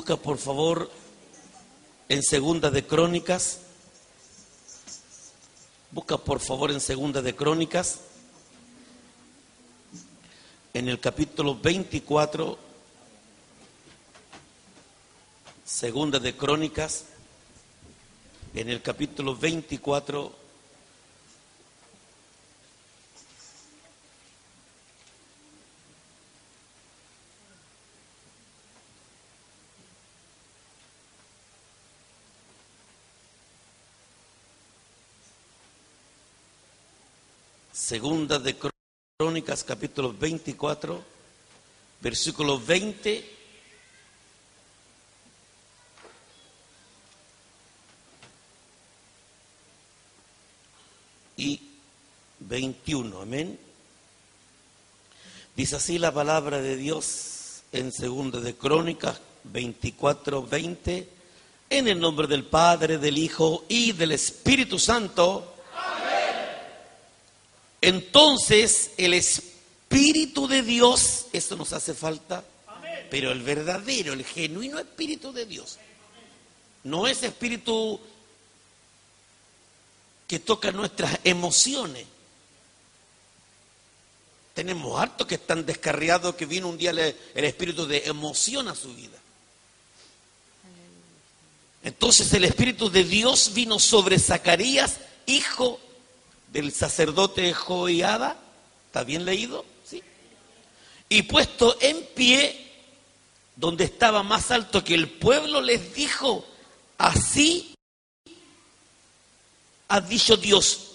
Busca por favor en Segunda de Crónicas. Busca por favor en Segunda de Crónicas. En el capítulo 24. Segunda de Crónicas. En el capítulo 24. Segunda de Crónicas, capítulo 24, versículo 20. Y 21, amén. Dice así la palabra de Dios en Segunda de Crónicas 24, 20. En el nombre del Padre, del Hijo y del Espíritu Santo. Entonces el Espíritu de Dios, eso nos hace falta, pero el verdadero, el genuino Espíritu de Dios, no es Espíritu que toca nuestras emociones. Tenemos hartos que están descarriados, que vino un día el, el Espíritu de emoción a su vida. Entonces el Espíritu de Dios vino sobre Zacarías, hijo del sacerdote Joiada, ¿está bien leído? Sí. Y puesto en pie, donde estaba más alto que el pueblo, les dijo, así ha dicho Dios,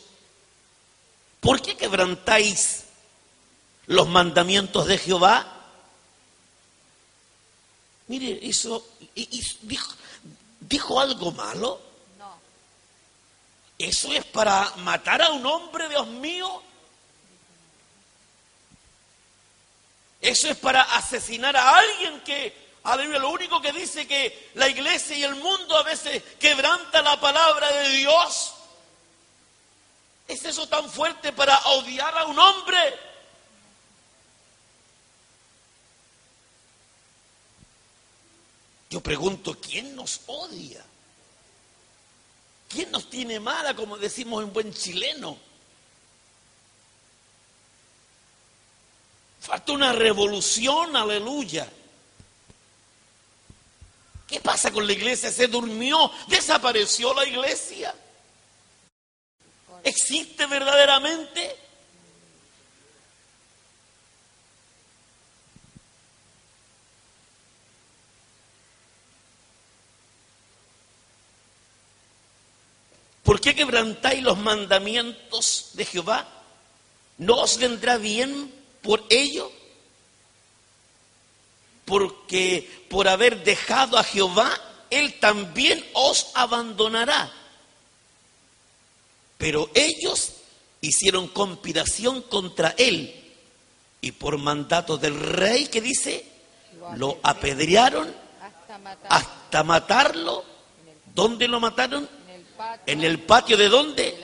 ¿por qué quebrantáis los mandamientos de Jehová? Mire, eso, dijo, dijo algo malo. ¿Eso es para matar a un hombre, Dios mío? ¿Eso es para asesinar a alguien que, aleluya, lo único que dice que la iglesia y el mundo a veces quebranta la palabra de Dios? ¿Es eso tan fuerte para odiar a un hombre? Yo pregunto, ¿quién nos odia? ¿Quién nos tiene mala, como decimos en buen chileno? Falta una revolución, aleluya. ¿Qué pasa con la iglesia? Se durmió, desapareció la iglesia. ¿Existe verdaderamente? ¿Por qué quebrantáis los mandamientos de Jehová? ¿No os vendrá bien por ello? Porque por haber dejado a Jehová, Él también os abandonará. Pero ellos hicieron conspiración contra Él y por mandato del rey que dice, lo apedrearon hasta matarlo. ¿Dónde lo mataron? ¿En el patio de dónde?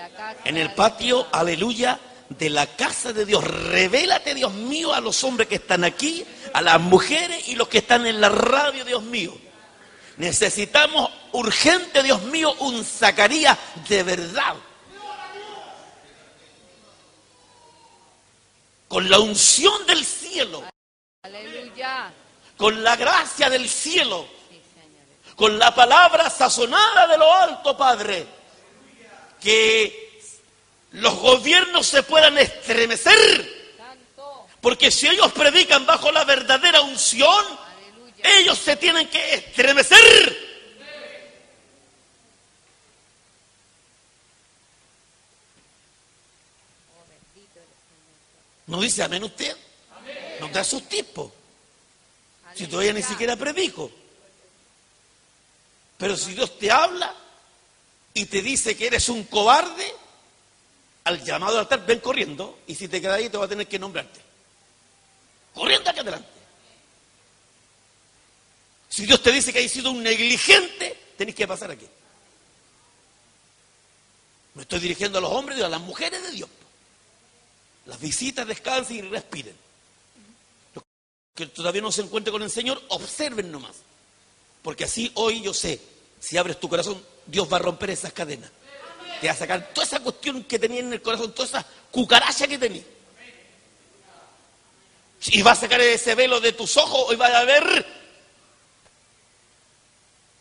En el patio, aleluya, de la casa de Dios. Revélate, Dios mío, a los hombres que están aquí, a las mujeres y los que están en la radio, Dios mío. Necesitamos urgente, Dios mío, un Zacarías de verdad. Con la unción del cielo. Con la gracia del cielo. Con la palabra sazonada de lo alto, Padre. Que los gobiernos se puedan estremecer. Porque si ellos predican bajo la verdadera unción, Aleluya. ellos se tienen que estremecer. ¿No dice amén usted? No te asustes, po. Si todavía ni siquiera predico. Pero si Dios te habla y te dice que eres un cobarde, al llamado al altar, ven corriendo. Y si te quedas ahí, te va a tener que nombrarte. Corriendo aquí adelante. Si Dios te dice que hay sido un negligente, tenés que pasar aquí. Me estoy dirigiendo a los hombres y a las mujeres de Dios. Las visitas descansen y respiren. Los que todavía no se encuentren con el Señor, observen nomás. Porque así hoy yo sé, si abres tu corazón, Dios va a romper esas cadenas. Te va a sacar toda esa cuestión que tenía en el corazón, toda esa cucaracha que tenía. Y va a sacar ese velo de tus ojos y va a ver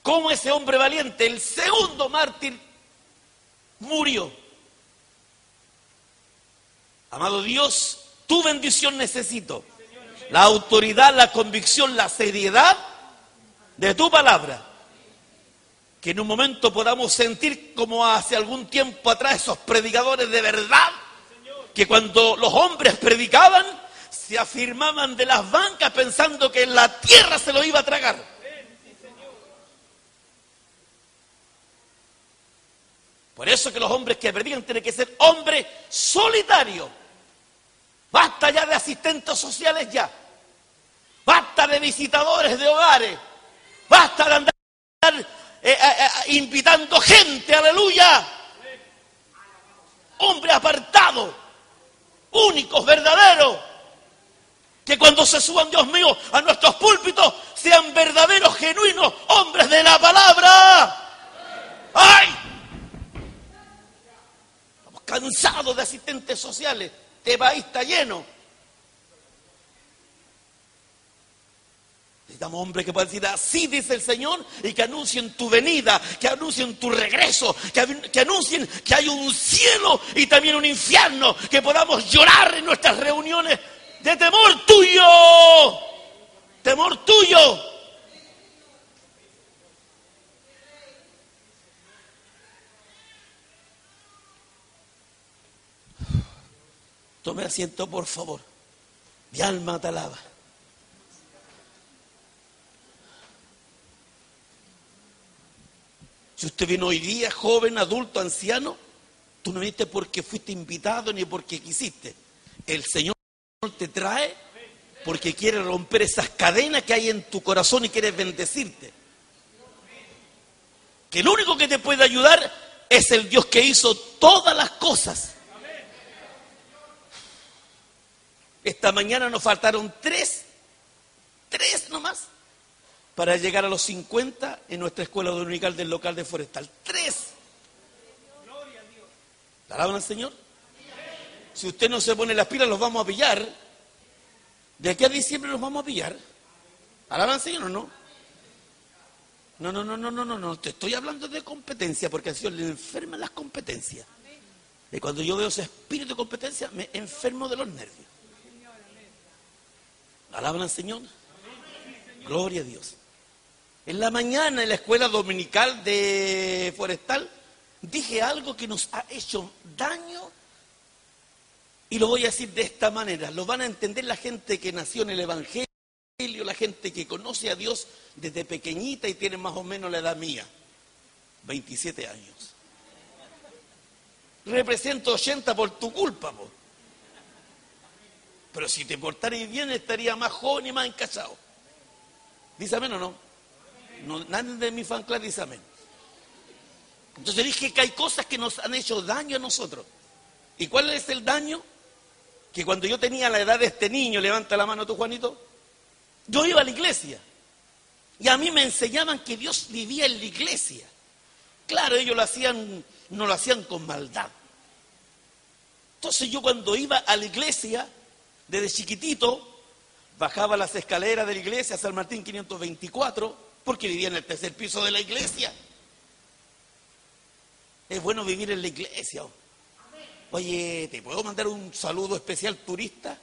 cómo ese hombre valiente, el segundo mártir, murió. Amado Dios, tu bendición necesito. La autoridad, la convicción, la seriedad de tu palabra. Que en un momento podamos sentir como hace algún tiempo atrás esos predicadores de verdad, que cuando los hombres predicaban, se afirmaban de las bancas pensando que la tierra se lo iba a tragar. Por eso que los hombres que predican tienen que ser hombres solitarios. Basta ya de asistentes sociales ya. Basta de visitadores de hogares. Basta de andar eh, eh, eh, invitando gente, aleluya. Hombre apartado, únicos, verdaderos. Que cuando se suban, Dios mío, a nuestros púlpitos, sean verdaderos, genuinos, hombres de la palabra. ¡Ay! Estamos cansados de asistentes sociales. Este país está lleno. Necesitamos hombres que puedan decir así dice el Señor y que anuncien tu venida, que anuncien tu regreso, que, que, anuncien que hay un cielo y también un infierno, que podamos llorar en nuestras reuniones de temor tuyo, temor tuyo. Tome asiento, por favor. Mi alma te alaba. Si usted vino hoy día, joven, adulto, anciano, tú no viniste porque fuiste invitado ni porque quisiste. El Señor te trae porque quiere romper esas cadenas que hay en tu corazón y quiere bendecirte. Que el único que te puede ayudar es el Dios que hizo todas las cosas. Esta mañana nos faltaron tres, tres nomás, para llegar a los 50 en nuestra escuela dominical del local de Forestal. Tres. ¿La alaban al Señor? Si usted no se pone las pilas, los vamos a pillar. De aquí a diciembre los vamos a pillar. ¿Alaban al Señor o no? No, no, no, no, no, no, no. Te estoy hablando de competencia porque al Señor le enferman las competencias. Y cuando yo veo ese espíritu de competencia, me enfermo de los nervios. ¿Alaban al Señor? Gloria a Dios. En la mañana en la escuela dominical de Forestal dije algo que nos ha hecho daño y lo voy a decir de esta manera. Lo van a entender la gente que nació en el Evangelio, la gente que conoce a Dios desde pequeñita y tiene más o menos la edad mía, 27 años. Represento 80 por tu culpa, pero si te portarais bien estaría más joven y más encachado. ¿Dice amén o no? No, nadie de mi fan club dice amén. Entonces dije que hay cosas que nos han hecho daño a nosotros. ¿Y cuál es el daño? Que cuando yo tenía la edad de este niño, levanta la mano tú, Juanito, yo iba a la iglesia. Y a mí me enseñaban que Dios vivía en la iglesia. Claro, ellos lo hacían, no lo hacían con maldad. Entonces yo cuando iba a la iglesia, desde chiquitito, bajaba las escaleras de la iglesia, San Martín 524, porque vivía en el tercer piso de la iglesia. Es bueno vivir en la iglesia. Oye, ¿te puedo mandar un saludo especial turista?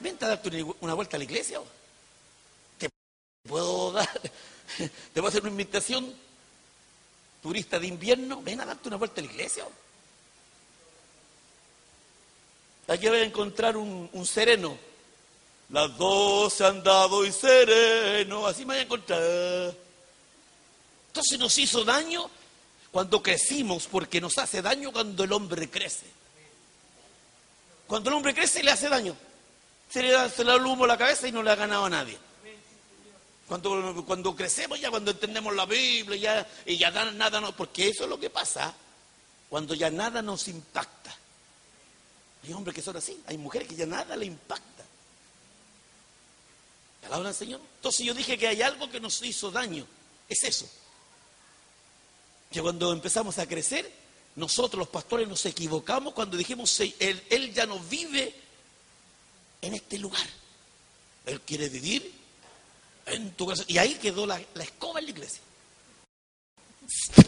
Vente a darte una vuelta a la iglesia. ¿Te puedo dar? ¿Te puedo hacer una invitación? Turista de invierno, ven a darte una vuelta a la iglesia. Aquí voy a encontrar un, un sereno Las doce han dado y sereno, así me voy a encontrar. Entonces nos hizo daño cuando crecimos, porque nos hace daño cuando el hombre crece. Cuando el hombre crece le hace daño. Se le da, se el humo a la cabeza y no le ha ganado a nadie. Cuando, cuando crecemos ya, cuando entendemos la Biblia ya, y ya nada, nada no, porque eso es lo que pasa cuando ya nada nos impacta. Hay hombres que son así, hay mujeres que ya nada le impacta. ¿Alaban al Señor? Entonces yo dije que hay algo que nos hizo daño. Es eso. Que cuando empezamos a crecer, nosotros los pastores nos equivocamos cuando dijimos, él, él ya no vive en este lugar. Él quiere vivir en tu casa. Y ahí quedó la, la escoba en la iglesia.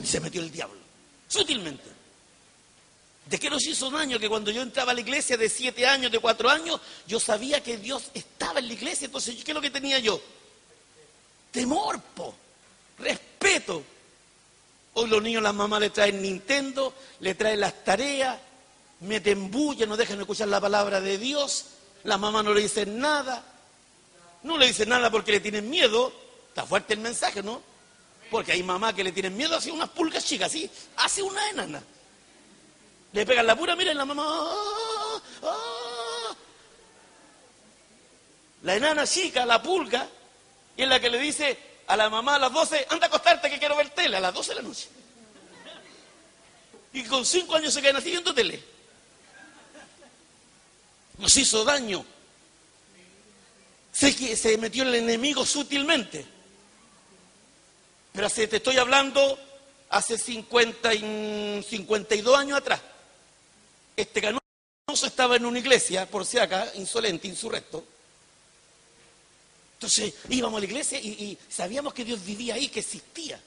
Y se metió el diablo, sutilmente. ¿De qué nos hizo daño? Que cuando yo entraba a la iglesia de siete años, de cuatro años, yo sabía que Dios estaba en la iglesia. Entonces, ¿qué es lo que tenía yo? Temor, po, respeto. Hoy los niños, las mamás le traen Nintendo, le traen las tareas, meten bulla, no dejan escuchar la palabra de Dios. Las mamás no le dicen nada. No le dicen nada porque le tienen miedo. Está fuerte el mensaje, ¿no? Porque hay mamás que le tienen miedo hacia unas pulgas chicas, así, hace una enana. Le pegan la pura, miren la mamá. La enana chica, la pulga, y es la que le dice a la mamá a las 12, anda a acostarte que quiero ver tele, a las 12 de la noche. Y con 5 años se quedan así viendo tele. Nos hizo daño. Sé que se metió el enemigo sutilmente. Pero te estoy hablando hace 50 y 52 años atrás. Este canoso estaba en una iglesia, por si acá, insolente, insurrecto. Entonces íbamos a la iglesia y, sabíamos que Dios vivía ahí, que existía.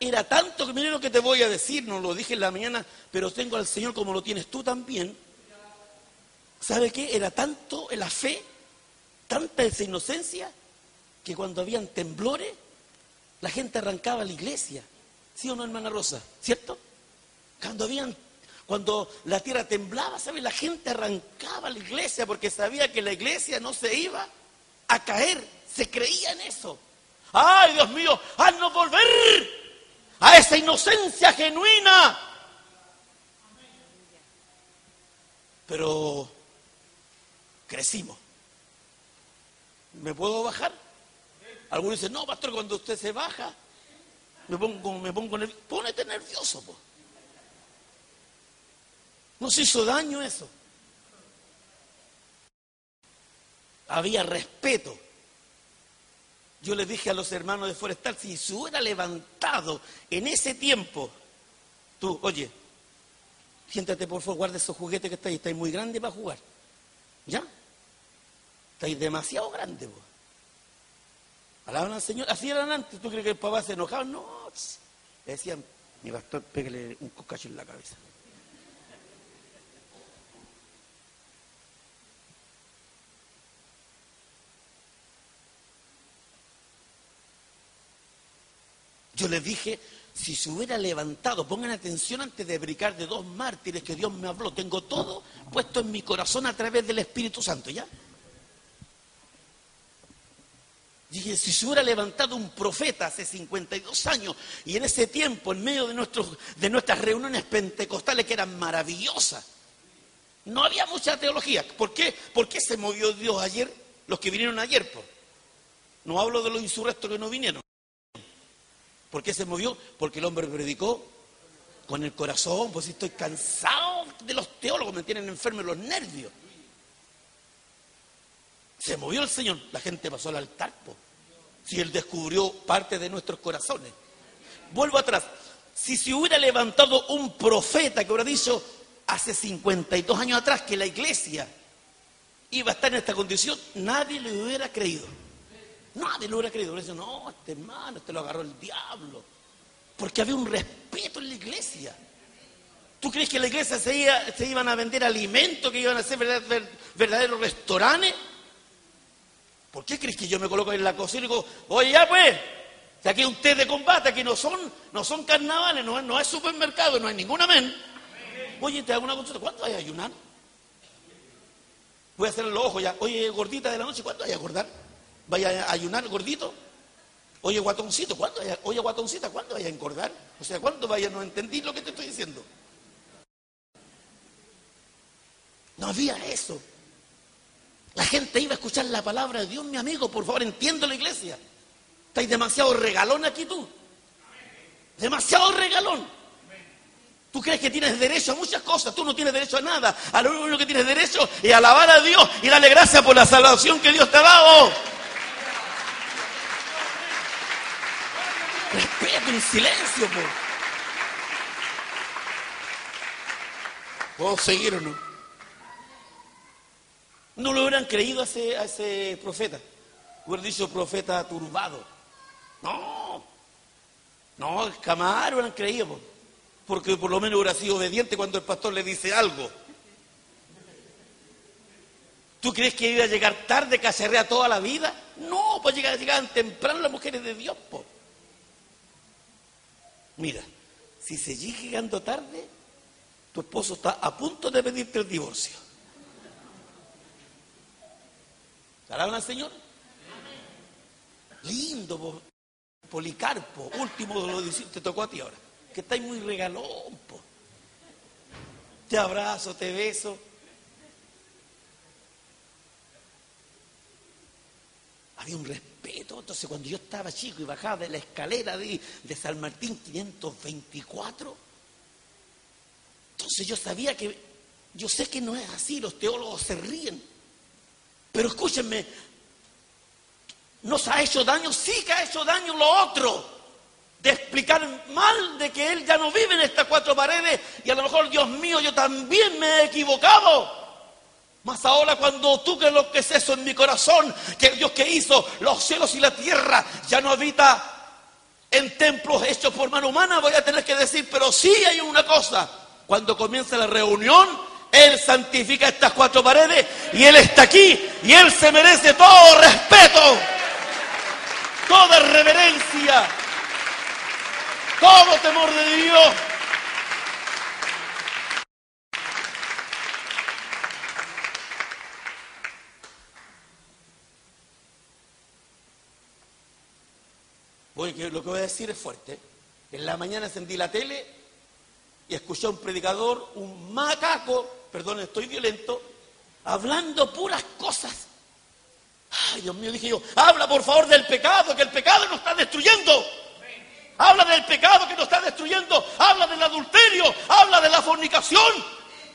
Era tanto que, miren lo que te voy a decir, no lo dije en la mañana, pero tengo al Señor como lo tienes tú también. ¿Sabe qué? Era tanto la fe, tanta esa inocencia, que cuando habían temblores, la gente arrancaba a la iglesia. ¿Sí o no, hermana Rosa? ¿Cierto? Cuando habían cuando la tierra temblaba, ¿sabe? La gente arrancaba a la iglesia porque sabía que la iglesia no se iba a caer. Se creía en eso. ¡Ay, Dios mío! ¡Haznos volver a esa inocencia genuina! Pero crecimos. ¿Me puedo bajar? Algunos dicen, no, pastor, cuando usted se baja, me pongo, me pongo nervioso. Pónete nervioso, pues. Nos hizo daño eso. Había respeto. Yo les dije a los hermanos de Forestal, si se hubiera levantado en ese tiempo, tú, oye, siéntate por favor, guarda esos juguetes que estáis, estáis muy grande para jugar. ¿Ya? Estáis demasiado grande, vos. Alaban al Señor. Así eran antes. ¿Tú crees que el papá se enojaba? No. Le decían, mi pastor, pégale un cocacho en la cabeza. Yo les dije, si se hubiera levantado, pongan atención antes de brincar de dos mártires que Dios me habló, tengo todo puesto en mi corazón a través del Espíritu Santo, ¿ya? Dije, si se hubiera levantado un profeta hace 52 años y en ese tiempo, en medio de, nuestros, de nuestras reuniones pentecostales que eran maravillosas, no había mucha teología. ¿Por qué? ¿Por qué se movió Dios ayer? Los que vinieron ayer, pues. No hablo de los insurrectos que no vinieron. ¿Por qué se movió? Porque el hombre predicó con el corazón, pues estoy cansado de los teólogos, me tienen enfermos los nervios. Se movió el Señor, la gente pasó al altar, si Él descubrió parte de nuestros corazones. Vuelvo atrás, si se hubiera levantado un profeta que hubiera dicho hace 52 años atrás que la iglesia iba a estar en esta condición, nadie le hubiera creído. Nadie lo hubiera creído. Le dice, no, este hermano, este lo agarró el diablo. Porque había un respeto en la iglesia. ¿Tú crees que en la iglesia se, iban a vender alimentos, que iban a ser verdaderos restaurantes? ¿Por qué crees que yo me coloco en la cocina y digo, oye, ya pues, que aquí hay un té de combate, aquí no son, no son carnavales, no, no es supermercado, no hay ningún amén. Oye, te hago una consulta, ¿cuánto hay ayunar? Voy a hacerle los ojos ya. Oye, gordita de la noche, ¿cuándo vaya a acordar? ¿Vaya a ayunar, gordito? Oye, guatoncito, ¿cuándo vaya? Oye, guatoncita, ¿cuándo vaya a engordar? O sea, ¿cuándo vaya? No entendí lo que te estoy diciendo. No había eso. La gente iba a escuchar la palabra de Dios, mi amigo, por favor, entiendo la iglesia. Estáis demasiado regalón aquí tú. Demasiado regalón. Tú crees que tienes derecho a muchas cosas, tú no tienes derecho a nada. A lo único que tienes derecho es alabar a Dios y darle gracias por la salvación que Dios te ha dado. En silencio, por. ¿Puedo seguir o no? No lo hubieran creído a ese, a ese profeta. Hubieran dicho profeta turbado. No. No, jamás lo hubieran creído. po. Porque por lo menos hubiera sido obediente cuando el pastor le dice algo. ¿Tú crees que iba a llegar tarde, cacerrea toda la vida? No, pues llegaban temprano las mujeres de Dios. po. Mira, si seguís llegando tarde, tu esposo está a punto de pedirte el divorcio. ¿Alaban al Señor? Lindo, po. Policarpo, último de los te tocó a ti ahora. Que estáis muy regalón, po. Te abrazo, te beso. Había un respeto. Entonces, cuando yo estaba chico y bajaba de la escalera de, de San Martín 524, entonces yo sabía que, yo sé que no es así, los teólogos se ríen. Pero escúchenme, ¿nos ha hecho daño? Sí que ha hecho daño lo otro. De explicar mal de que él ya no vive en estas cuatro paredes y a lo mejor, Dios mío, yo también me he equivocado. Mas ahora cuando tú que lo que es eso en mi corazón, que el Dios que hizo los cielos y la tierra ya no habita en templos hechos por mano humana, voy a tener que decir, pero sí hay una cosa. Cuando comienza la reunión, Él santifica estas cuatro paredes y Él está aquí y Él se merece todo respeto, toda reverencia, todo temor de Dios. Voy, que lo que voy a decir es fuerte. En la mañana encendí la tele y escuché a un predicador, un macaco, perdón, estoy violento, hablando puras cosas. Ay, Dios mío, dije yo, habla por favor del pecado, que el pecado nos está destruyendo. Habla del pecado que nos está destruyendo. Habla del adulterio. Habla de la fornicación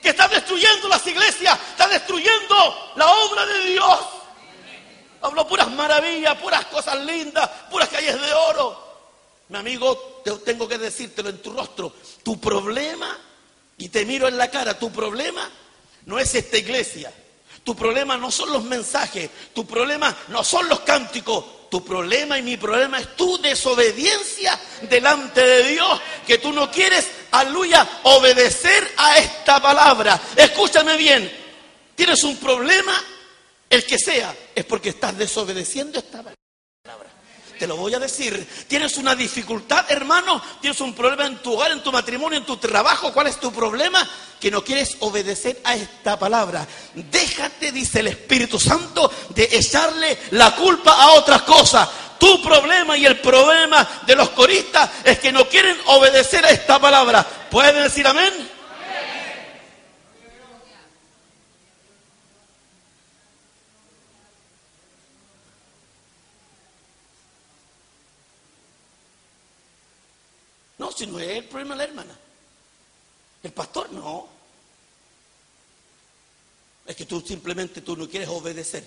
que está destruyendo las iglesias. Está destruyendo la obra de Dios. Habló puras maravillas, puras cosas lindas, puras calles de oro. Mi amigo, te tengo que decírtelo en tu rostro. Tu problema, y te miro en la cara, tu problema no es esta iglesia. Tu problema no son los mensajes. Tu problema no son los cánticos. Tu problema y mi problema es tu desobediencia delante de Dios, que tú no quieres, aleluya, obedecer a esta palabra. Escúchame bien, tienes un problema, el que sea, es porque estás desobedeciendo esta palabra. Te lo voy a decir. Tienes una dificultad, hermano. Tienes un problema en tu hogar, en tu matrimonio, en tu trabajo. ¿Cuál es tu problema? Que no quieres obedecer a esta palabra. Déjate, dice el Espíritu Santo, de echarle la culpa a otras cosas. Tu problema y el problema de los coristas es que no quieren obedecer a esta palabra. ¿Pueden decir amén? Si no es el problema de la hermana. El pastor no. Es que tú simplemente tú no quieres obedecer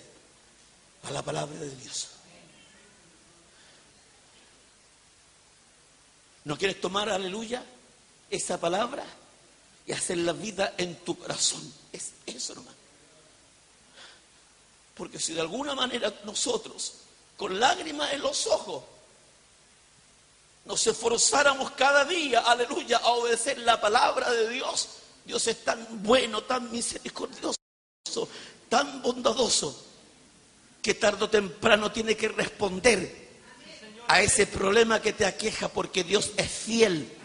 a la palabra de Dios. No quieres tomar, aleluya, esa palabra y hacer la vida en tu corazón. Es eso nomás. Porque si de alguna manera nosotros, con lágrimas en los ojos, nos esforzáramos cada día, aleluya, a obedecer la palabra de Dios. Dios es tan bueno, tan misericordioso, tan bondadoso, que tarde o temprano tiene que responder a ese problema que te aqueja, porque Dios es fiel.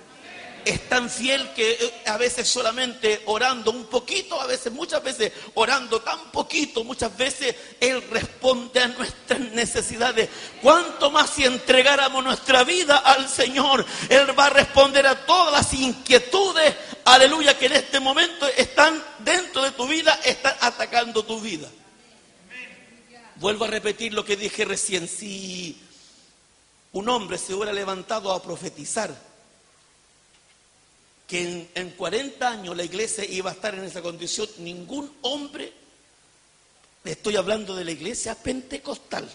Es tan fiel que eh, a veces solamente orando un poquito, a veces, muchas veces orando tan poquito, muchas veces Él responde a nuestras necesidades. Cuanto más si entregáramos nuestra vida al Señor, Él va a responder a todas las inquietudes, aleluya, que en este momento están dentro de tu vida, están atacando tu vida. Vuelvo a repetir lo que dije recién, si un hombre se hubiera levantado a profetizar, que en, 40 años la iglesia iba a estar en esa condición, ningún hombre, estoy hablando de la iglesia pentecostal,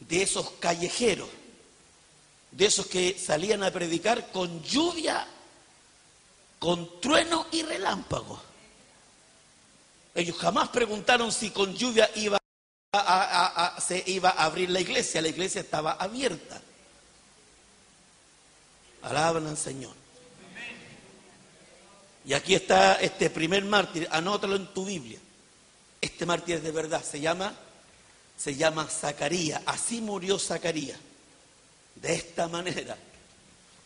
de esos callejeros, de esos que salían a predicar con lluvia, con trueno y relámpago. Ellos jamás preguntaron si con lluvia se iba a abrir la iglesia, la iglesia estaba abierta. Alaban al Señor. Y aquí está este primer mártir, anótalo en tu Biblia. Este mártir es de verdad, se llama, se llama Zacarías. Así murió Zacarías. De esta manera.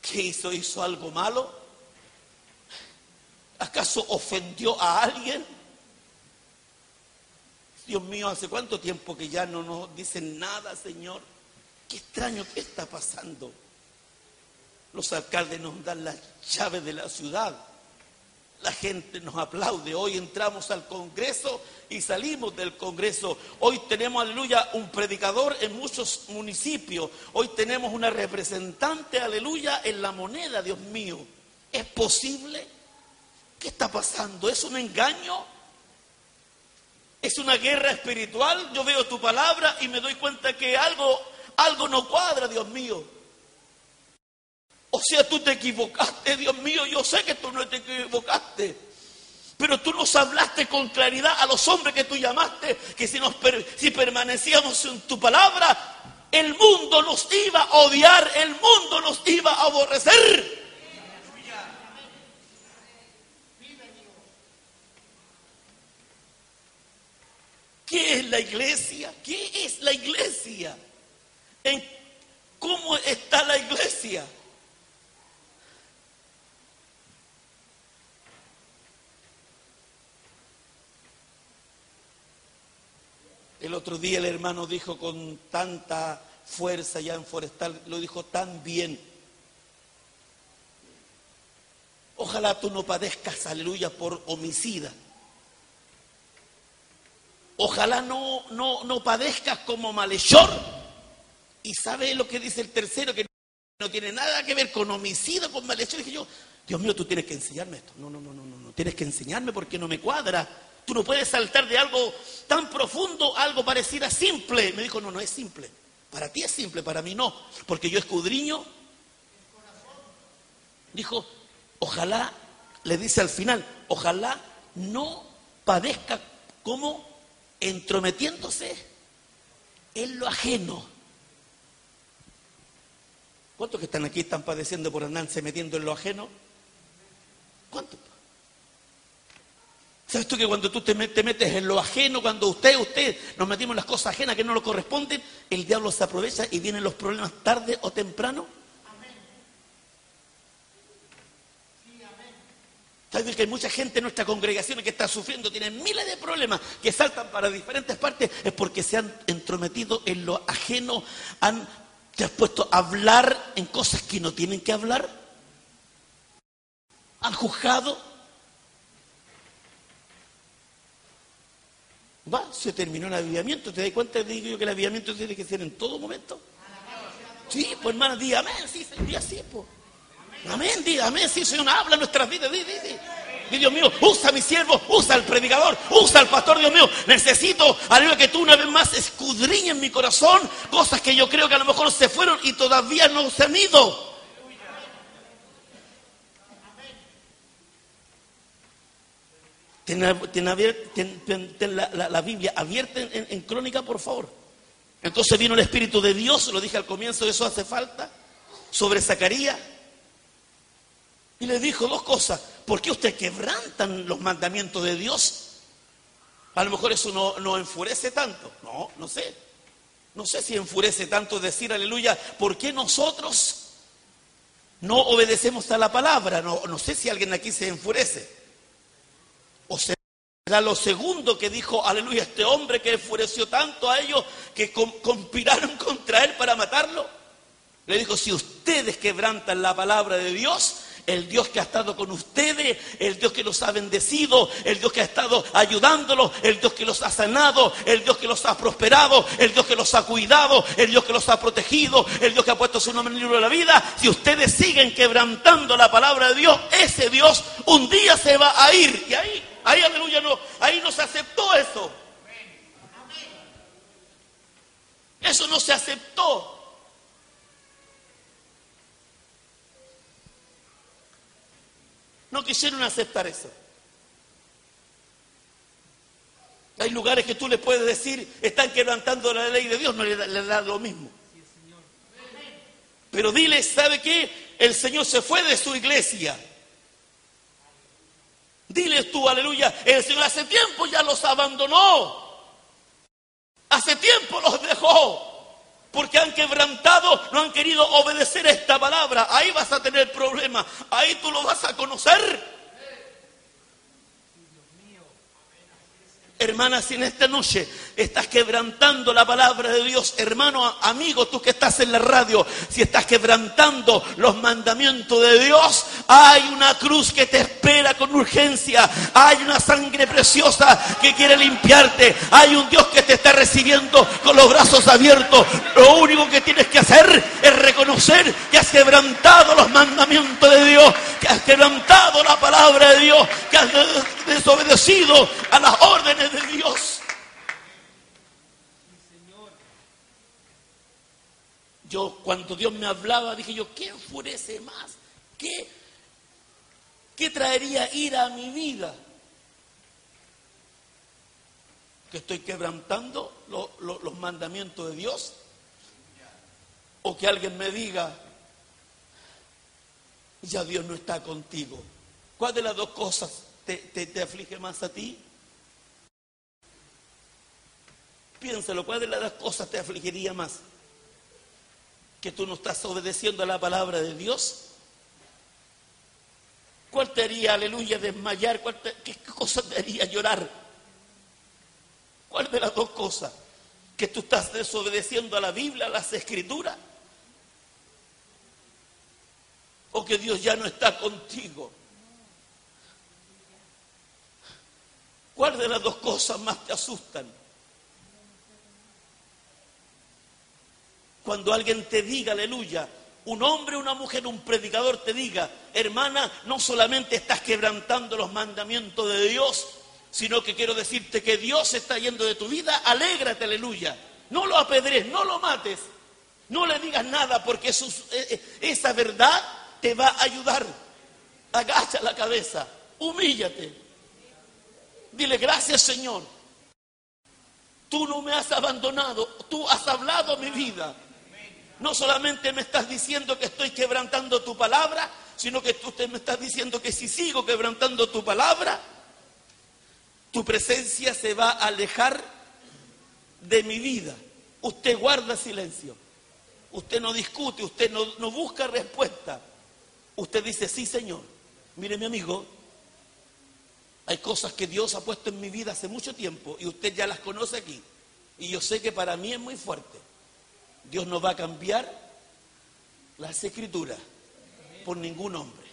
¿Qué hizo? ¿Hizo algo malo? ¿Acaso ofendió a alguien? Dios mío, ¿hace cuánto tiempo que ya no nos dicen nada, Señor? Qué extraño, ¿qué está pasando? Los alcaldes nos dan las llaves de la ciudad la gente nos aplaude. Hoy entramos al Congreso y salimos del Congreso. Hoy tenemos, aleluya, un predicador en muchos municipios. Hoy tenemos una representante, aleluya, en la moneda, Dios mío. ¿Es posible? ¿Qué está pasando? ¿Es un engaño? ¿Es una guerra espiritual? Yo veo tu palabra y me doy cuenta que algo, algo no cuadra, Dios mío. O sea, tú te equivocaste, Dios mío, yo sé que tú no te equivocaste. Pero tú nos hablaste con claridad a los hombres que tú llamaste, que si, nos, si permanecíamos en tu palabra, el mundo nos iba a odiar, el mundo nos iba a aborrecer. ¿Qué es la iglesia? ¿Qué es la iglesia? ¿En cómo está la iglesia? El otro día el hermano dijo con tanta fuerza ya en Forestal, lo dijo tan bien. Ojalá tú no padezcas, aleluya, por homicida. Ojalá no, no, no padezcas como malhechor. Y sabe lo que dice el tercero, que no tiene nada que ver con homicida, con malhechor. Dije yo, Dios mío, tú tienes que enseñarme esto. No, no, no, no, no, no. Tienes que enseñarme porque no me cuadra. Tú no puedes saltar de algo tan profundo a algo parecido a simple. Me dijo, no, no es simple. Para ti es simple, para mí no. Porque yo escudriño. Dijo, ojalá, le dice al final, ojalá no padezca como entrometiéndose en lo ajeno. ¿Cuántos que están aquí están padeciendo por andarse metiendo en lo ajeno? ¿Cuántos? ¿Sabes tú que cuando tú te metes en lo ajeno, cuando usted, usted nos metimos en las cosas ajenas que no lo corresponden, el diablo se aprovecha y vienen los problemas tarde o temprano? ¿Sabes que hay mucha gente en nuestra congregación que está sufriendo, tienen miles de problemas que saltan para diferentes partes? Es porque se han entrometido en lo ajeno, han, te puesto a hablar en cosas que no tienen que hablar, han juzgado, Va, se terminó el avivamiento. ¿Te das cuenta? Digo yo que el avivamiento tiene que ser en todo momento. Sí, pues hermano, di amén, sí, di así, pues. Amén, di amén, sí, Señor, habla en nuestras vidas, di, di, di. Dios mío, usa a mi siervo, usa al predicador, usa al pastor, Dios mío. Necesito, aleluya, que tú una vez más escudriñes mi corazón cosas que yo creo que a lo mejor se fueron y todavía no se han ido. Ten, la, Biblia abierta en, crónica, por favor. Entonces vino el Espíritu de Dios, lo dije al comienzo, eso hace falta, sobre Zacarías. Y le dijo dos cosas. ¿Por qué usted quebrantan los mandamientos de Dios? A lo mejor eso no, no enfurece tanto. No, no sé. No sé si enfurece tanto decir aleluya. ¿Por qué nosotros no obedecemos a la palabra. No, no sé si alguien aquí se enfurece. O será lo segundo que dijo, aleluya, este hombre que enfureció tanto a ellos que conspiraron contra él para matarlo. Le dijo, si ustedes quebrantan la palabra de Dios, el Dios que ha estado con ustedes, el Dios que los ha bendecido, el Dios que ha estado ayudándolos, el Dios que los ha sanado, el Dios que los ha prosperado, el Dios que los ha cuidado, el Dios que los ha protegido, el Dios que ha puesto su nombre en el libro de la vida. Si ustedes siguen quebrantando la palabra de Dios, ese Dios un día se va a ir. Y ahí, ahí aleluya, no, ahí no se aceptó eso. Eso no se aceptó. No quisieron aceptar eso. Hay lugares que tú le puedes decir, están quebrantando la ley de Dios, no le da, lo mismo. Pero dile, ¿sabe qué? El Señor se fue de su iglesia. Dile tú, aleluya, el Señor hace tiempo ya los abandonó. Hace tiempo los dejó porque han quebrantado, no han querido obedecer esta palabra. Ahí vas a tener problemas, ahí tú lo vas a conocer. Hermana, si en esta noche estás quebrantando la palabra de Dios, hermano, amigo, tú que estás en la radio, si estás quebrantando los mandamientos de Dios, hay una cruz que te espera con urgencia, hay una sangre preciosa que quiere limpiarte, hay un Dios que te está recibiendo con los brazos abiertos. Lo único que tienes que hacer es reconocer que has quebrantado los mandamientos de Dios, que has quebrantado la palabra de Dios, que has desobedecido a las órdenes de Dios. Yo cuando Dios me hablaba dije yo, ¿qué enfurece más? ¿Qué, qué traería ira a mi vida? ¿Que estoy quebrantando los mandamientos de Dios? ¿O que alguien me diga, ya Dios no está contigo? ¿Cuál de las dos cosas te aflige más a ti? Piénsalo, ¿cuál de las dos cosas te afligiría más? ¿Que tú no estás obedeciendo a la palabra de Dios? ¿Cuál te haría, aleluya, desmayar? ¿Qué cosa te haría llorar? ¿Cuál de las dos cosas? ¿Que tú estás desobedeciendo a la Biblia, a las escrituras? ¿O que Dios ya no está contigo? ¿Cuál de las dos cosas más te asustan? Cuando alguien te diga, aleluya, un hombre, una mujer, un predicador te diga, hermana, no solamente estás quebrantando los mandamientos de Dios, sino que quiero decirte que Dios está yendo de tu vida, alégrate, aleluya. No lo apedres, no lo mates, no le digas nada porque eh, eh, esa verdad te va a ayudar. Agacha la cabeza, humíllate. Dile gracias Señor. Tú no me has abandonado, tú has hablado mi vida. No solamente me estás diciendo que estoy quebrantando tu palabra, sino que tú me estás diciendo que si sigo quebrantando tu palabra, tu presencia se va a alejar de mi vida. Usted guarda silencio. Usted no discute, usted no, no busca respuesta. Usted dice, sí, Señor. Mire, mi amigo, hay cosas que Dios ha puesto en mi vida hace mucho tiempo y usted ya las conoce aquí. Y yo sé que para mí es muy fuerte. Dios no va a cambiar las escrituras por ningún hombre.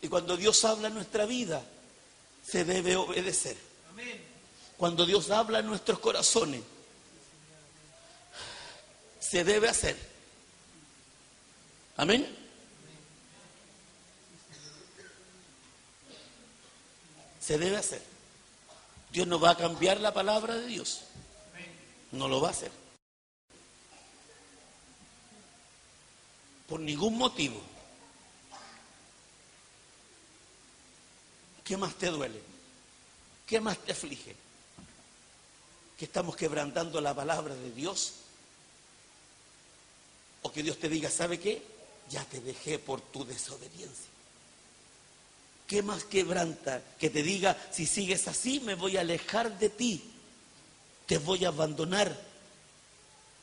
Y cuando Dios habla en nuestra vida, se debe obedecer. Cuando Dios habla en nuestros corazones, se debe hacer. Amén. Se debe hacer. Dios no va a cambiar la palabra de Dios. No lo va a hacer. Por ningún motivo. ¿Qué más te duele? ¿Qué más te aflige? ¿Que estamos quebrantando la palabra de Dios? ¿O que Dios te diga, ¿sabe qué? Ya te dejé por tu desobediencia. ¿Qué más quebranta? Que te diga, si sigues así, me voy a alejar de ti. Te voy a abandonar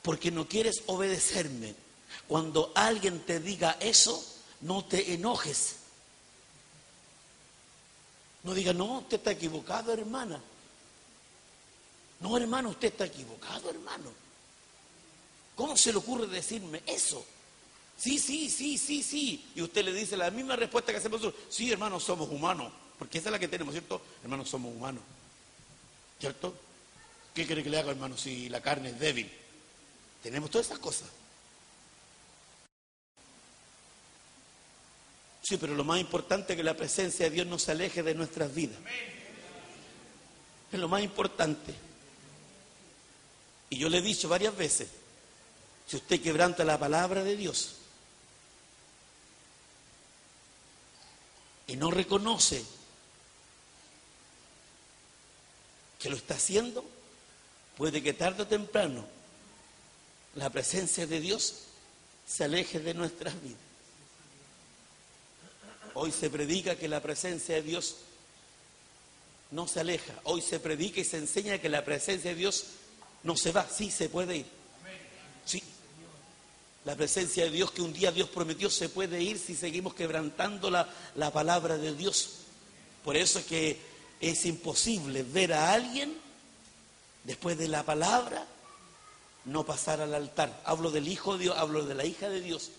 porque no quieres obedecerme Cuando alguien te diga eso, no te enojes. No diga, no, usted está equivocado, hermana. No, hermano, usted está equivocado, hermano. ¿Cómo se le ocurre decirme eso? Sí, sí, sí, sí, sí. Y usted le dice la misma respuesta que hacemos nosotros. Sí, hermano, somos humanos. Porque esa es la que tenemos, ¿cierto? Hermanos, somos humanos. ¿Cierto? ¿Qué quiere que le haga, hermano, si la carne es débil? Tenemos todas esas cosas. Sí, pero lo más importante es que la presencia de Dios no se aleje de nuestras vidas. Es lo más importante. Y yo le he dicho varias veces, si usted quebranta la palabra de Dios y no reconoce que lo está haciendo, puede que tarde o temprano la presencia de Dios se aleje de nuestras vidas. Hoy se predica que la presencia de Dios no se aleja. Hoy se predica y se enseña que la presencia de Dios no se va. Sí, se puede ir. Sí. La presencia de Dios que un día Dios prometió se puede ir si seguimos quebrantando la, la palabra de Dios. Por eso es que es imposible ver a alguien después de la palabra no pasar al altar. Hablo del Hijo de Dios, hablo de la hija de Dios,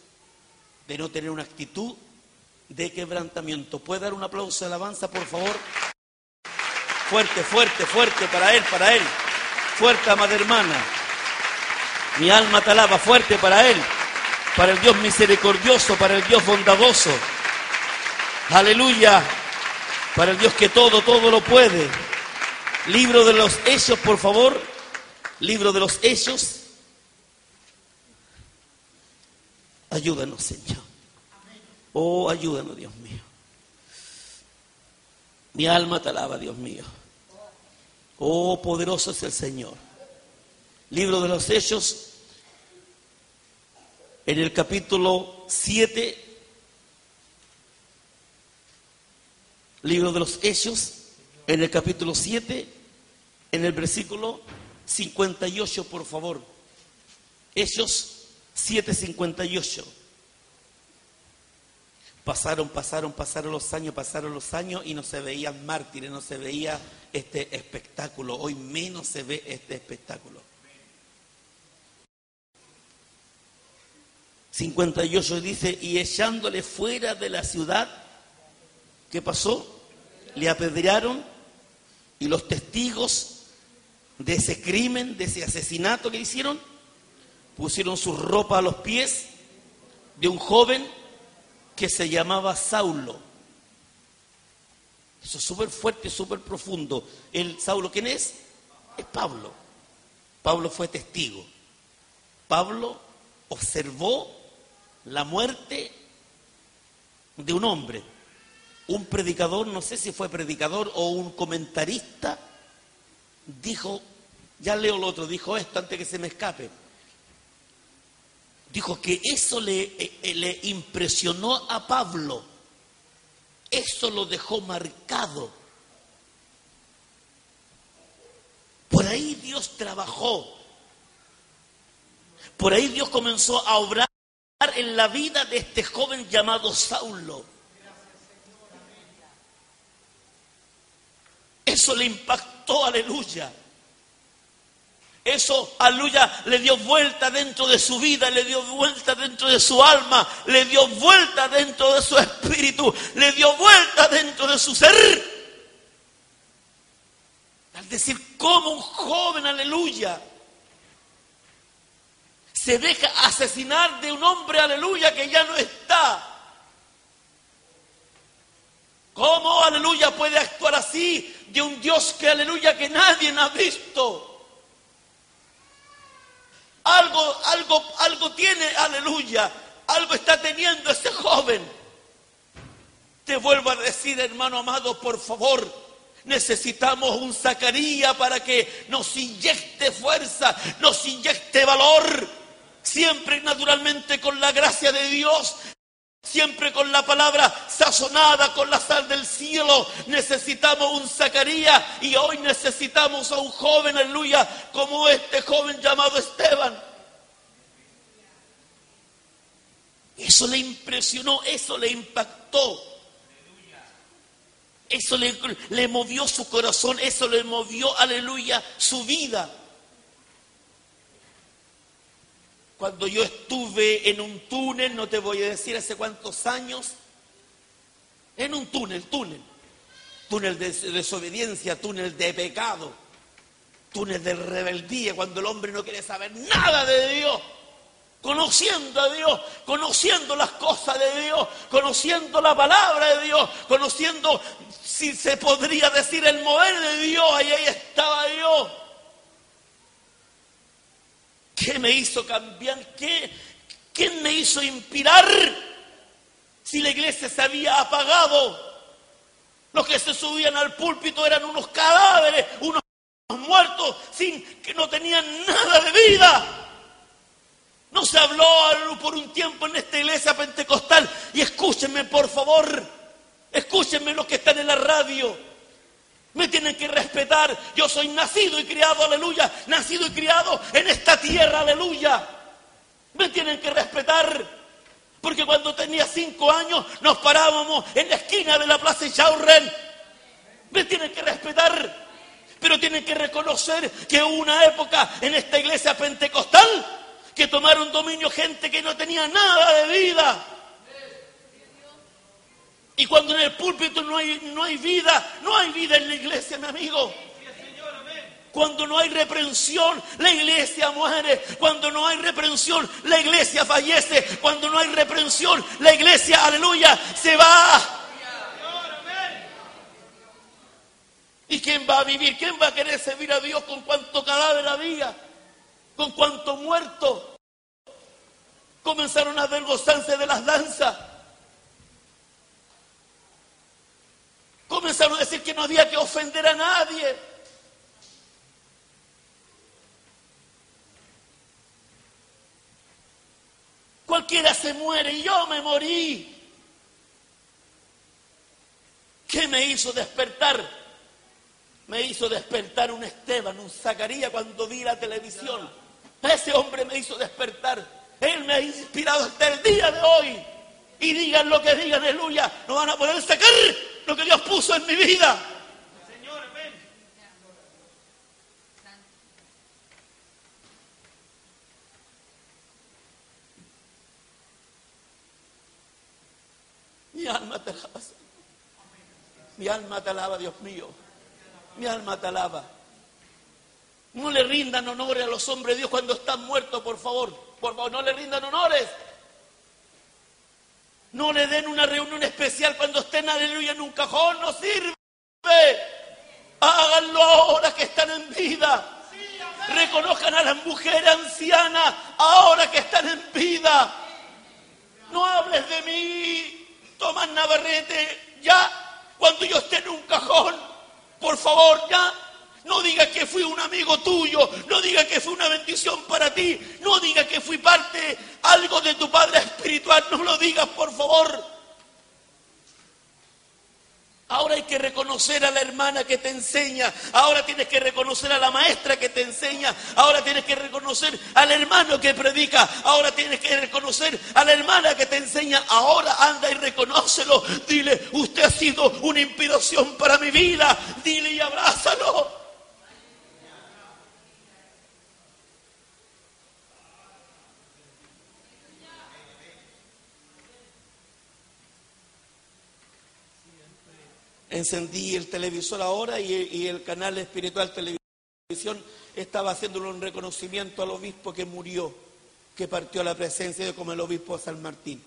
de no tener una actitud de quebrantamiento. ¿Puede dar un aplauso de alabanza, por favor? Fuerte, fuerte, fuerte para Él, para Él. Fuerte, amada hermana. Mi alma te alaba, fuerte para Él. Para el Dios misericordioso, para el Dios bondadoso. Aleluya. Para el Dios que todo, todo lo puede. Libro de los Hechos, por favor. Libro de los Hechos. Ayúdanos, Señor. Oh, ayúdanos, Dios mío. Mi alma te alaba, Dios mío. Oh, poderoso es el Señor. Libro de los Hechos, en el capítulo 7. Libro de los Hechos, en el capítulo 7, en el versículo 58, por favor. Hechos 7, 58. Pasaron, pasaron, pasaron los años, pasaron los años y no se veían mártires, no se veía este espectáculo. Hoy menos se ve este espectáculo. 58 dice, y echándole fuera de la ciudad, ¿qué pasó? Le apedrearon y los testigos de ese crimen, de ese asesinato que hicieron, pusieron su ropa a los pies de un joven que se llamaba Saulo. Eso es súper fuerte, súper profundo. El Saulo, ¿quién es? Es Pablo. Pablo fue testigo. Pablo observó la muerte de un hombre. Un predicador, no sé si fue predicador o un comentarista, dijo, ya leo lo otro, dijo esto antes que se me escape dijo que eso le, eh, le, impresionó a Pablo, eso lo dejó marcado. Por ahí Dios trabajó, por ahí Dios comenzó a obrar en la vida de este joven llamado Saulo. Eso le impactó, aleluya. Eso, aleluya, le dio vuelta dentro de su vida, le dio vuelta dentro de su alma, le dio vuelta dentro de su espíritu, le dio vuelta dentro de su ser. Al decir, como un joven, aleluya, se deja asesinar de un hombre, aleluya, que ya no está. ¿Cómo, aleluya, puede actuar así de un Dios que, aleluya, que nadie ha visto? Algo, algo, algo tiene, aleluya. Algo está teniendo ese joven. Te vuelvo a decir, hermano amado, por favor. Necesitamos un Zacarías para que nos inyecte fuerza, nos inyecte valor. Siempre naturalmente con la gracia de Dios, Siempre con la palabra sazonada, con la sal del cielo. Necesitamos un Zacarías y hoy necesitamos a un joven, aleluya, como este joven llamado Esteban. Eso le impresionó, eso le impactó. Eso le, le, movió su corazón, eso le movió, aleluya, su vida. Cuando yo estuve en un túnel, no te voy a decir hace cuántos años, en un túnel, túnel, túnel de desobediencia, túnel de pecado, túnel de rebeldía, cuando el hombre no quiere saber nada de Dios conociendo a Dios, conociendo las cosas de Dios, conociendo la palabra de Dios, conociendo, si se podría decir, el mover de Dios, y ahí estaba Dios. ¿Qué me hizo cambiar? ¿Qué, ¿Quién me hizo inspirar? Si la iglesia se había apagado, los que se subían al púlpito eran unos cadáveres, unos muertos, sin que no tenían nada de vida. No se habló por un tiempo en esta iglesia pentecostal. Y escúchenme, por favor. Escúchenme los que están en la radio. Me tienen que respetar. Yo soy nacido y criado, aleluya. Nacido y criado en esta tierra, aleluya. Me tienen que respetar. Porque cuando tenía cinco años nos parábamos en la esquina de la plaza Chaurren. Me tienen que respetar. Pero tienen que reconocer que hubo una época en esta iglesia pentecostal que tomaron dominio gente que no tenía nada de vida. Y cuando en el púlpito no hay, no hay vida, no hay vida en la iglesia, mi amigo. Cuando no hay reprensión, la iglesia muere. Cuando no hay reprensión, la iglesia fallece. Cuando no hay reprensión, la iglesia, aleluya, se va. ¿Y quién va a vivir? ¿Quién va a querer servir a Dios con cuánto cadáver había? con cuanto muerto. Comenzaron a gozarse de las danzas. Comenzaron a decir que no había que ofender a nadie. Cualquiera se muere y yo me morí. ¿Qué me hizo despertar? Me hizo despertar un Esteban, un Zacarías cuando vi la televisión. Ese hombre me hizo despertar. Él me ha inspirado hasta el día de hoy. Y digan lo que digan, aleluya, no van a poder sacar lo que Dios puso en mi vida. Señor, amén. Mi alma te alaba. Mi alma te alaba, Dios mío. Mi alma te alaba. No le rindan honores a los hombres de Dios cuando están muertos, por favor. Por favor, no le rindan honores. No le den una reunión especial cuando estén, aleluya, en un cajón. No sirve. Háganlo ahora que están en vida. Reconozcan a las mujeres ancianas ahora que están en vida. No hables de mí, Tomás Navarrete, ya, cuando yo esté en un cajón, por favor, ya, no diga que fui un amigo tuyo, no diga que fui una bendición para ti, no diga que fui parte, algo de tu Padre Espiritual, no lo digas por favor. Ahora hay que reconocer a la hermana que te enseña, ahora tienes que reconocer a la maestra que te enseña, ahora tienes que reconocer al hermano que predica, ahora tienes que reconocer a la hermana que te enseña, ahora anda y reconócelo, dile, usted ha sido una inspiración para mi vida, dile y abrázalo. Encendí el televisor ahora y, el canal espiritual televisión estaba haciéndole un reconocimiento al obispo que murió, que partió a la presencia de como el obispo San Martín.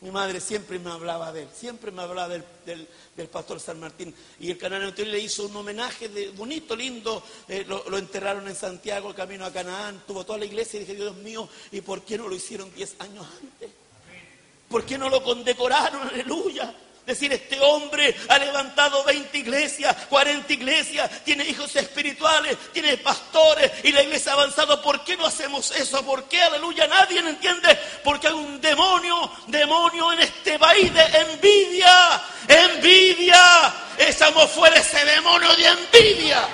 Mi madre siempre me hablaba de él, siempre me hablaba del, pastor San Martín. Y el canal anterior le hizo un homenaje de, bonito, lindo. Eh, lo, lo, enterraron en Santiago, el camino a Canaán. Tuvo toda la iglesia y dije, Dios mío, ¿y por qué no lo hicieron diez años antes? ¿Por qué no lo condecoraron? Aleluya. Decir, este hombre ha levantado 20 iglesias, 40 iglesias, tiene hijos espirituales, tiene pastores y la iglesia ha avanzado. ¿Por qué no hacemos eso? ¿Por qué? Aleluya, nadie entiende. Porque hay un demonio, demonio en este país de envidia, envidia. Echamos fuera ese demonio de envidia.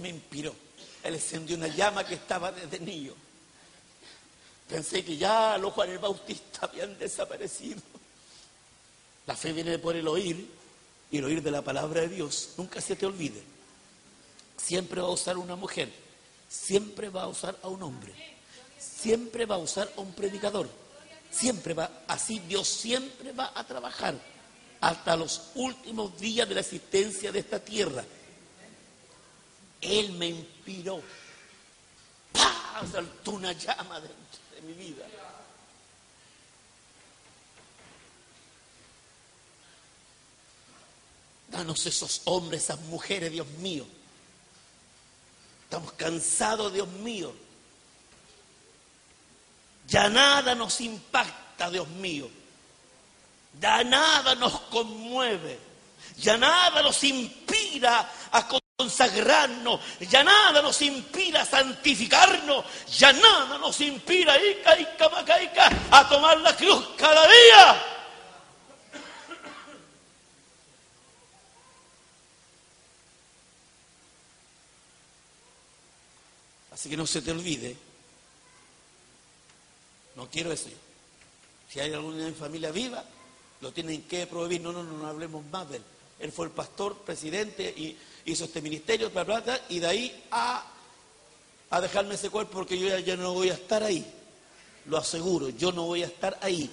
Me inspiró. Él encendió una llama que estaba desde niño. Pensé que ya los Juan el Bautista habían desaparecido. La fe viene por el oír y el oír de la palabra de Dios. Nunca se te olvide. Siempre va a usar una mujer. Siempre va a usar a un hombre. Siempre va a usar a un predicador. Siempre va, así Dios siempre va a trabajar hasta los últimos días de la existencia de esta tierra. Él me inspiró. ¡Pah! Saltó una llama dentro de mi vida. Danos esos hombres, esas mujeres, Dios mío. Estamos cansados, Dios mío. Ya nada nos impacta, Dios mío. Ya nada nos conmueve. Ya nada nos inspira a consagrarnos. Ya nada nos inspira a santificarnos. Ya nada nos inspira a tomar la cruz cada día. Así que no se te olvide. No quiero eso. Si hay alguna familia viva, lo tienen que prohibir. No, no, no, no hablemos más de él. Él fue el pastor, presidente y hizo este ministerio, y de ahí a, a dejarme ese cuerpo porque yo ya, ya no voy a estar ahí. Lo aseguro, yo no voy a estar ahí.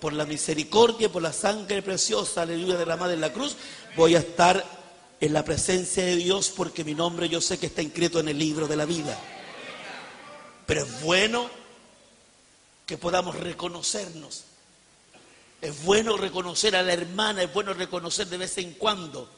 Por la misericordia, por la sangre preciosa, aleluya, derramada en la cruz, voy a estar en la presencia de Dios porque mi nombre yo sé que está inscrito en el libro de la vida. Pero es bueno que podamos reconocernos. Es bueno reconocer a la hermana, es bueno reconocer de vez en cuando.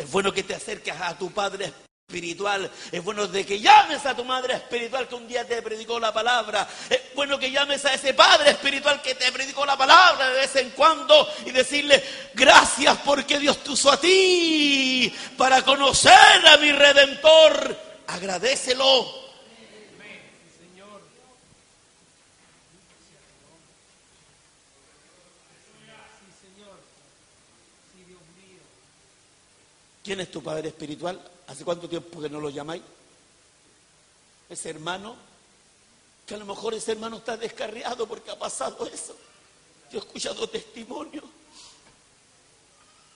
Es bueno que te acerques a tu Padre espiritual. Es bueno de que llames a tu madre espiritual que un día te predicó la palabra. Es bueno que llames a ese padre espiritual que te predicó la palabra de vez en cuando y decirle gracias porque Dios te usó a ti para conocer a mi redentor. Agradecelo. ¿Quién es tu padre espiritual? ¿Hace cuánto tiempo que no lo llamáis? Ese hermano, que a lo mejor ese hermano está descarriado porque ha pasado eso. Yo he escuchado testimonio.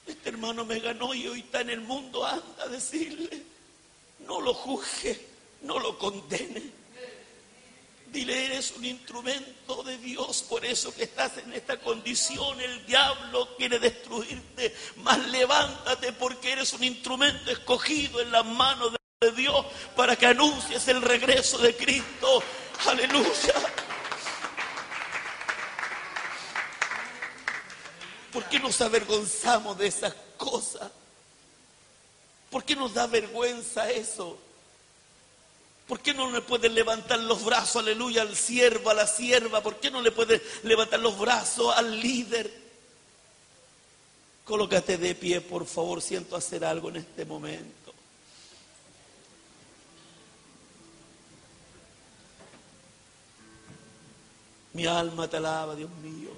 Este hermano me ganó y hoy está en el mundo. Anda a decirle, no lo juzgue, no lo condene. Dile, eres un instrumento de Dios, por eso que estás en esta condición. El diablo quiere destruirte, mas levántate porque eres un instrumento escogido en las manos de Dios para que anuncies el regreso de Cristo. Aleluya. ¿Por qué nos avergonzamos de esas cosas? ¿Por qué nos da vergüenza eso? ¿Por qué no le pueden levantar los brazos, aleluya, al siervo, a la sierva? ¿Por qué no le pueden levantar los brazos al líder? Colócate de pie, por favor, siento hacer algo en este momento. Mi alma te alaba, Dios mío.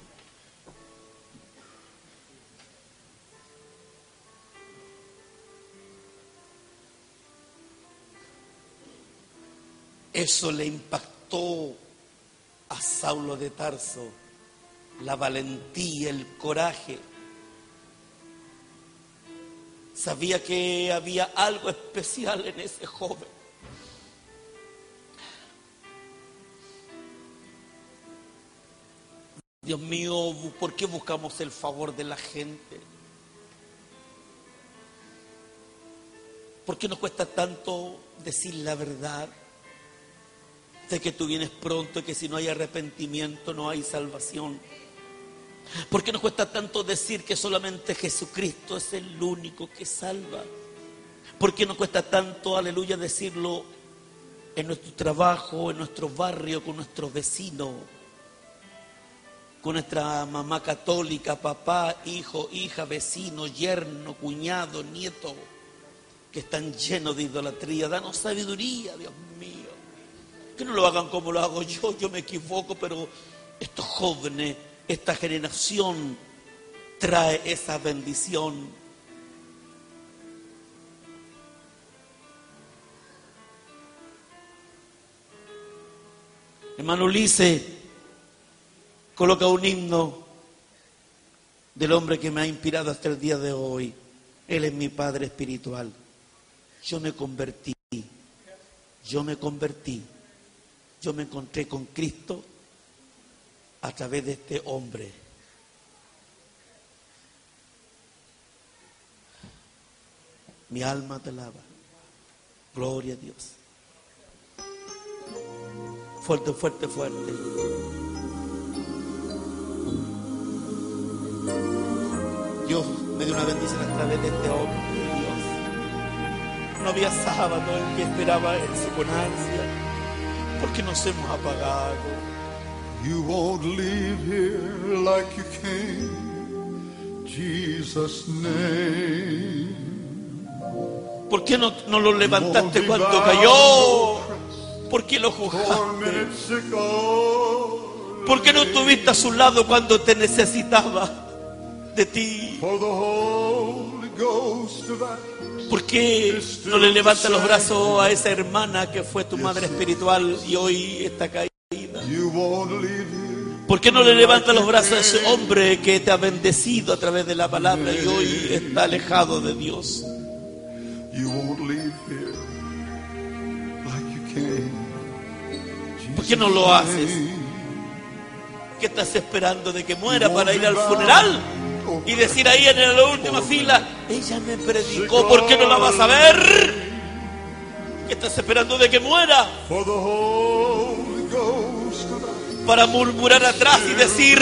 Eso le impactó a Saulo de Tarso, la valentía, el coraje. Sabía que había algo especial en ese joven. Dios mío, ¿por qué buscamos el favor de la gente? ¿Por qué nos cuesta tanto decir la verdad? De que tú vienes pronto y que si no hay arrepentimiento no hay salvación. ¿Por qué nos cuesta tanto decir que solamente Jesucristo es el único que salva? ¿Por qué nos cuesta tanto, aleluya, decirlo en nuestro trabajo, en nuestro barrio, con nuestros vecinos, con nuestra mamá católica, papá, hijo, hija, vecino, yerno, cuñado, nieto, que están llenos de idolatría? Danos sabiduría, Dios mío que no lo hagan como lo hago yo, yo me equivoco, pero estos jóvenes, esta generación trae esa bendición. Hermano Ulises coloca un himno del hombre que me ha inspirado hasta el día de hoy. Él es mi padre espiritual. Yo me convertí. Yo me convertí yo me encontré con Cristo a través de este hombre. Mi alma te alaba. Gloria a Dios. Fuerte, fuerte, fuerte. Dios me dio una bendición a través de este hombre, Dios. No había sábado en que esperaba eso con ansia, porque nos hemos apagado. You won't leave here like you came. Jesus' name. ¿Por qué no, no lo levantaste cuando cayó? ¿Por qué lo juzgaste? ¿Por qué no estuviste a su lado cuando te necesitaba de ti? ¿Por qué no le levantas los brazos a esa hermana que fue tu madre espiritual y hoy está caída? ¿Por qué no le levantas los brazos a ese hombre que te ha bendecido a través de la palabra y hoy está alejado de Dios? ¿Por qué no lo haces? ¿Qué estás esperando de que muera para ir al funeral? Y decir ahí en la última fila, ella me predicó, ¿por qué no la vas a ver? ¿Qué estás esperando de que muera? Para murmurar atrás y decir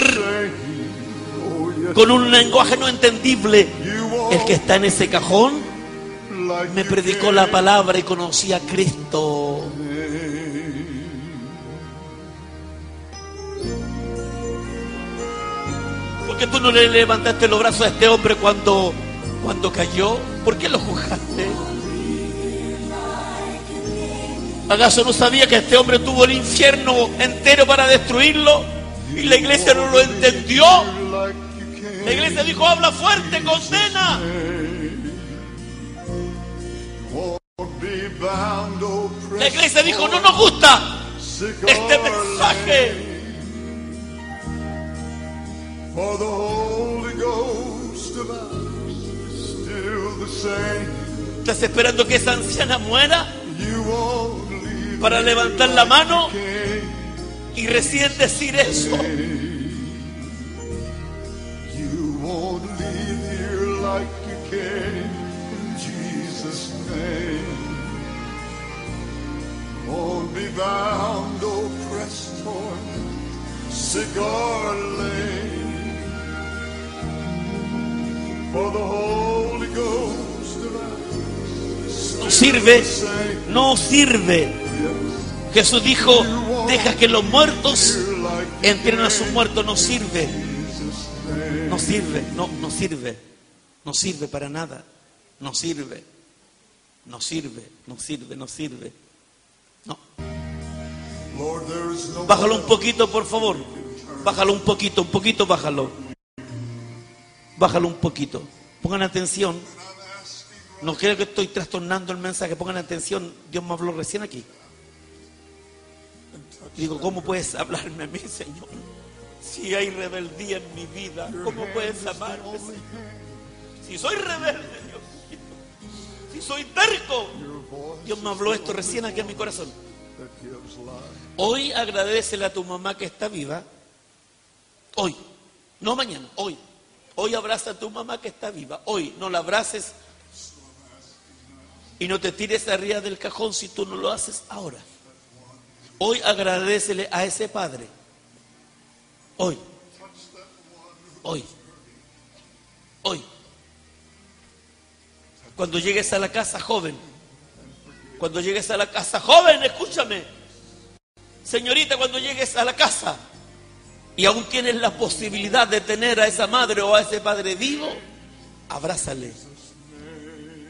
Oh, con un lenguaje no entendible, el que está en ese cajón me predicó la palabra y conocí a Cristo. Tú no le levantaste los brazos a este hombre cuando, cuando cayó? ¿Por qué lo juzgaste? ¿Acaso no sabía que este hombre tuvo el infierno entero para destruirlo? Y la iglesia no lo entendió. La iglesia dijo, habla fuerte, condena. La iglesia dijo, no nos gusta este mensaje. For the Holy Ghost of us still the same. ¿Estás esperando que esa anciana muera para levantar la mano y recién decir eso? You won't leave here like you came. In Jesus' name. Won't be bound, oppressed, torn, sick or sirve, no sirve. Jesús dijo, deja que los muertos entren a su muerto. No sirve, no sirve, no, no sirve, no sirve para nada. No sirve, no sirve, no sirve, no sirve. No. No Bájalo un poquito, por favor. Bájalo un poquito, un poquito, bájalo. Bájalo un poquito. Pongan atención. No creo que estoy trastornando el mensaje. Pongan atención. Dios me habló recién aquí. Digo, ¿cómo puedes hablarme a mí, Señor? Si hay rebeldía en mi vida, ¿cómo puedes amarme, Señor? Si soy rebelde, Dios mío. Si soy terco. Dios me habló esto recién aquí en mi corazón. Hoy agradecele a tu mamá que está viva. Hoy. No mañana, hoy. Hoy abraza a tu mamá que está viva. Hoy. No la abraces y no te tires arriba del cajón si tú no lo haces ahora. Hoy agradecele a ese padre. Hoy. Hoy. Hoy. Cuando llegues a la casa, joven. Cuando llegues a la casa, joven, escúchame. Señorita, cuando llegues a la casa y aún tienes la posibilidad de tener a esa madre o a ese padre vivo, abrázale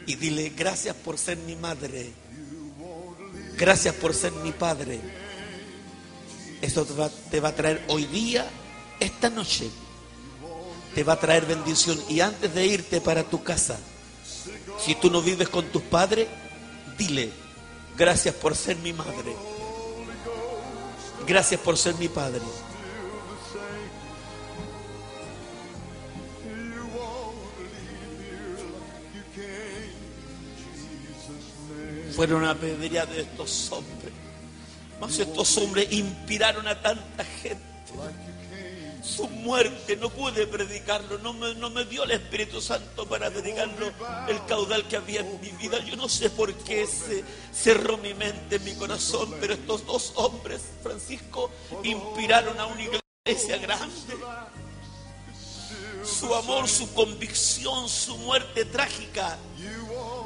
y dile gracias por ser mi madre, gracias por ser mi padre. Eso te va, a traer hoy día, esta noche, te va a traer bendición. Y antes de irte para tu casa, si tú no vives con tus padres, dile gracias por ser mi madre. Gracias por ser mi Padre. Fueron apedreados estos hombres. Mas estos hombres inspiraron a tanta gente. Su muerte no pude predicarlo, no me, no me dio el Espíritu Santo para predicarlo el caudal que había en mi vida. Yo no sé por qué se cerró mi mente, mi corazón, pero estos dos hombres, Francisco, inspiraron a una iglesia grande. Su amor, su convicción, su muerte trágica,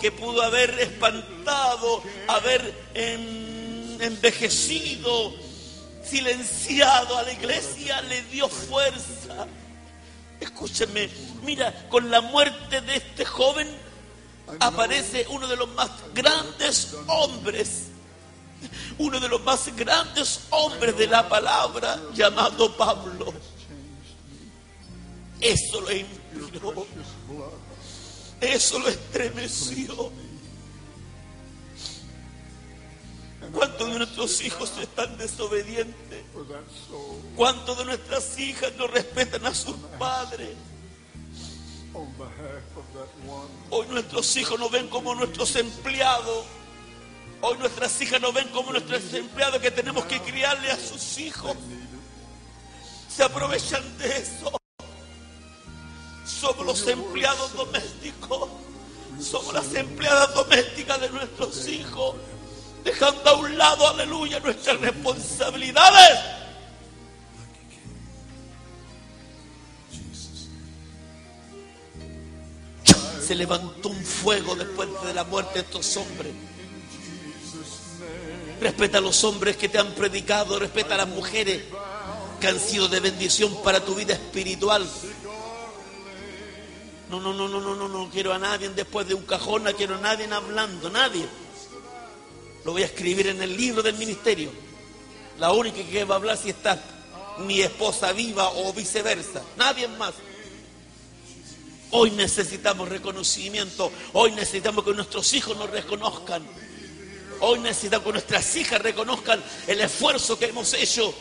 que pudo haber espantado, haber en- envejecido, silenciado a la iglesia, le dio fuerza. Escúcheme, mira, con la muerte de este joven aparece uno de los más grandes hombres, uno de los más grandes hombres de la palabra llamado Pablo. Eso lo inspiró, eso lo estremeció. ¿Cuántos de nuestros hijos están desobedientes? ¿Cuántos de nuestras hijas no respetan a sus padres? Hoy nuestros hijos nos ven como nuestros empleados. Hoy nuestras hijas nos ven como nuestros empleados que tenemos que criarle a sus hijos. Se aprovechan de eso. Somos los empleados domésticos. Somos las empleadas domésticas de nuestros hijos. Dejando a un lado, aleluya, nuestras responsabilidades. Se levantó un fuego después de la muerte de estos hombres. Respeta a los hombres que te han predicado, respeta a las mujeres que han sido de bendición para tu vida espiritual. No, no, no, no, no, no, no quiero a nadie después de un cajón, no quiero a nadie hablando, nadie. Lo voy a escribir en el libro del ministerio. La única que va a hablar si está mi esposa viva o viceversa, nadie más. Hoy necesitamos reconocimiento, hoy necesitamos que nuestros hijos nos reconozcan. Hoy necesitamos que nuestras hijas reconozcan el esfuerzo que hemos hecho,